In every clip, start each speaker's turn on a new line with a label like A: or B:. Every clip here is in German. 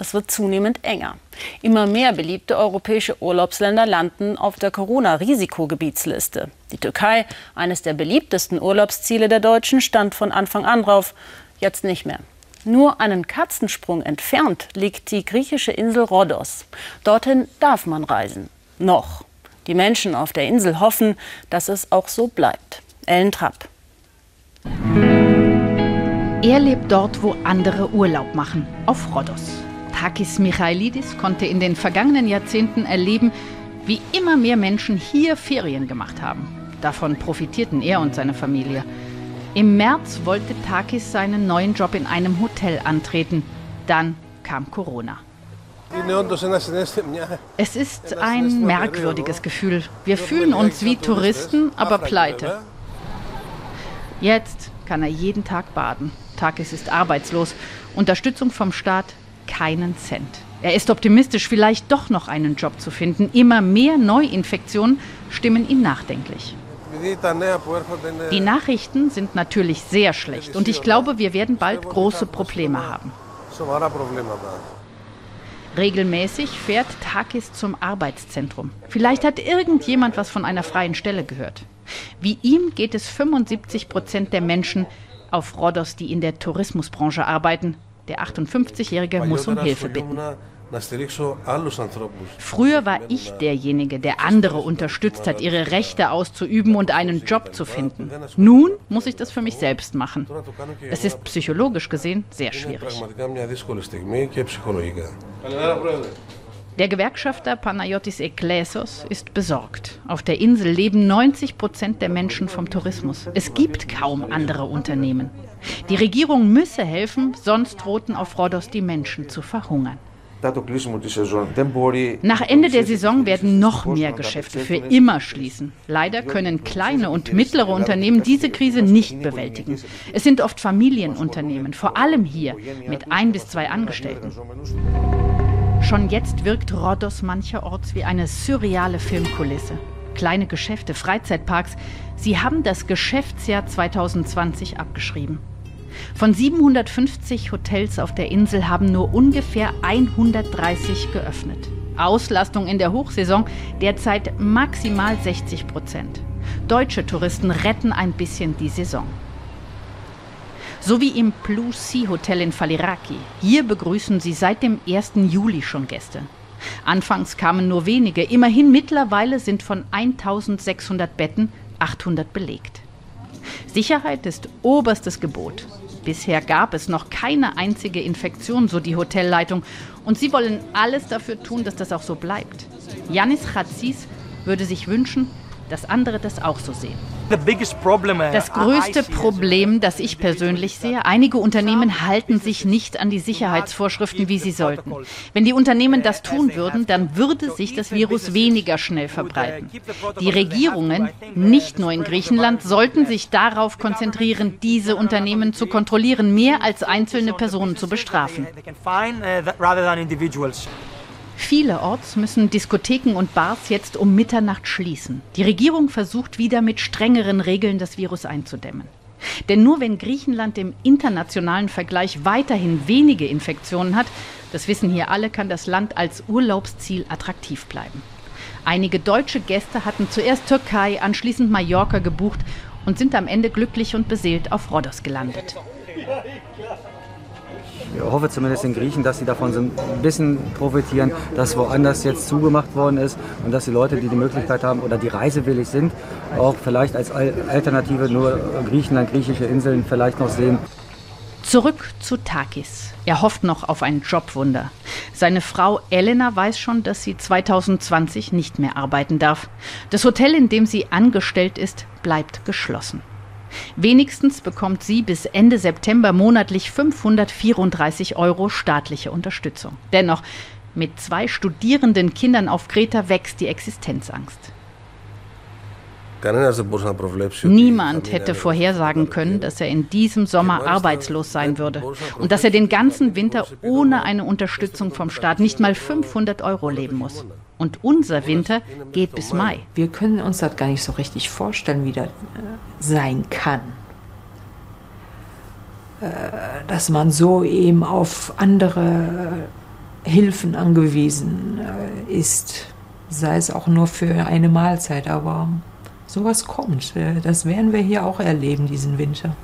A: Es wird zunehmend enger. Immer mehr beliebte europäische Urlaubsländer landen auf der Corona-Risikogebietsliste. Die Türkei, eines der beliebtesten Urlaubsziele der Deutschen, stand von Anfang an drauf. Jetzt nicht mehr. Nur einen Katzensprung entfernt liegt die griechische Insel Rhodos. Dorthin darf man reisen. Noch. Die Menschen auf der Insel hoffen, dass es auch so bleibt. Ellen Trapp.
B: Er lebt dort, wo andere Urlaub machen, auf Rhodos. Takis Michailidis konnte in den vergangenen Jahrzehnten erleben, wie immer mehr Menschen hier Ferien gemacht haben. Davon profitierten er und seine Familie. Im März wollte Takis seinen neuen Job in einem Hotel antreten. Dann kam Corona. Es ist ein merkwürdiges Gefühl. Wir fühlen uns wie Touristen, aber pleite. Jetzt kann er jeden Tag baden. Takis ist arbeitslos. Unterstützung vom Staat keinen Cent. Er ist optimistisch, vielleicht doch noch einen Job zu finden. Immer mehr Neuinfektionen stimmen ihn nachdenklich. Die Nachrichten sind natürlich sehr schlecht und ich glaube, wir werden bald große Probleme haben. Regelmäßig fährt Takis zum Arbeitszentrum. Vielleicht hat irgendjemand was von einer freien Stelle gehört. Wie ihm geht es 75 Prozent der Menschen auf Rhodos, die in der Tourismusbranche arbeiten. Der 58-Jährige muss um Hilfe bitten. Früher war ich derjenige, der andere unterstützt hat, ihre Rechte auszuüben und einen Job zu finden. Nun muss ich das für mich selbst machen. Es ist psychologisch gesehen sehr schwierig. Der Gewerkschafter Panayotis Eklesos ist besorgt. Auf der Insel leben 90 Prozent der Menschen vom Tourismus. Es gibt kaum andere Unternehmen. Die Regierung müsse helfen, sonst drohten auf Rhodos die Menschen zu verhungern. Nach Ende der Saison werden noch mehr Geschäfte für immer schließen. Leider können kleine und mittlere Unternehmen diese Krise nicht bewältigen. Es sind oft Familienunternehmen, vor allem hier mit ein bis zwei Angestellten. Schon jetzt wirkt Rhodos mancherorts wie eine surreale Filmkulisse. Kleine Geschäfte, Freizeitparks, sie haben das Geschäftsjahr 2020 abgeschrieben. Von 750 Hotels auf der Insel haben nur ungefähr 130 geöffnet. Auslastung in der Hochsaison derzeit maximal 60 Prozent. Deutsche Touristen retten ein bisschen die Saison. So wie im Blue Sea Hotel in Faliraki. Hier begrüßen sie seit dem 1. Juli schon Gäste. Anfangs kamen nur wenige, immerhin mittlerweile sind von 1600 Betten 800 belegt. Sicherheit ist oberstes Gebot. Bisher gab es noch keine einzige Infektion, so die Hotelleitung. Und sie wollen alles dafür tun, dass das auch so bleibt. Janis Chatzis würde sich wünschen, dass andere das auch so sehen. Uh, das größte Problem, das ich persönlich sehe, einige Unternehmen halten sich nicht an die Sicherheitsvorschriften, wie sie sollten. Wenn die Unternehmen das tun würden, dann würde sich das Virus weniger schnell verbreiten. Die Regierungen, nicht nur in Griechenland, sollten sich darauf konzentrieren, diese Unternehmen zu kontrollieren, mehr als einzelne Personen zu bestrafen. Vielerorts müssen Diskotheken und Bars jetzt um Mitternacht schließen. Die Regierung versucht wieder mit strengeren Regeln das Virus einzudämmen. Denn nur wenn Griechenland im internationalen Vergleich weiterhin wenige Infektionen hat, das wissen hier alle, kann das Land als Urlaubsziel attraktiv bleiben. Einige deutsche Gäste hatten zuerst Türkei, anschließend Mallorca gebucht und sind am Ende glücklich und beseelt auf Rhodos gelandet
C: ich hoffe zumindest in Griechen, dass sie davon so ein bisschen profitieren, dass woanders jetzt zugemacht worden ist und dass die Leute, die die Möglichkeit haben oder die reisewillig sind, auch vielleicht als Alternative nur Griechenland, griechische Inseln vielleicht noch sehen.
B: Zurück zu Takis. Er hofft noch auf ein Jobwunder. Seine Frau Elena weiß schon, dass sie 2020 nicht mehr arbeiten darf. Das Hotel, in dem sie angestellt ist, bleibt geschlossen. Wenigstens bekommt sie bis Ende September monatlich 534 Euro staatliche Unterstützung. Dennoch, mit zwei studierenden Kindern auf Kreta wächst die Existenzangst. Niemand hätte vorhersagen können, dass er in diesem Sommer arbeitslos sein würde und dass er den ganzen Winter ohne eine Unterstützung vom Staat nicht mal 500 Euro leben muss. Und unser Winter geht bis Mai.
D: Wir können uns das gar nicht so richtig vorstellen, wie das äh, sein kann. Äh, dass man so eben auf andere Hilfen angewiesen äh, ist, sei es auch nur für eine Mahlzeit, aber sowas kommt. Äh, das werden wir hier auch erleben diesen Winter.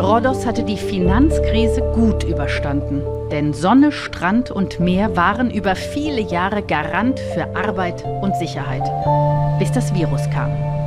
B: Rhodos hatte die Finanzkrise gut überstanden, denn Sonne, Strand und Meer waren über viele Jahre Garant für Arbeit und Sicherheit, bis das Virus kam.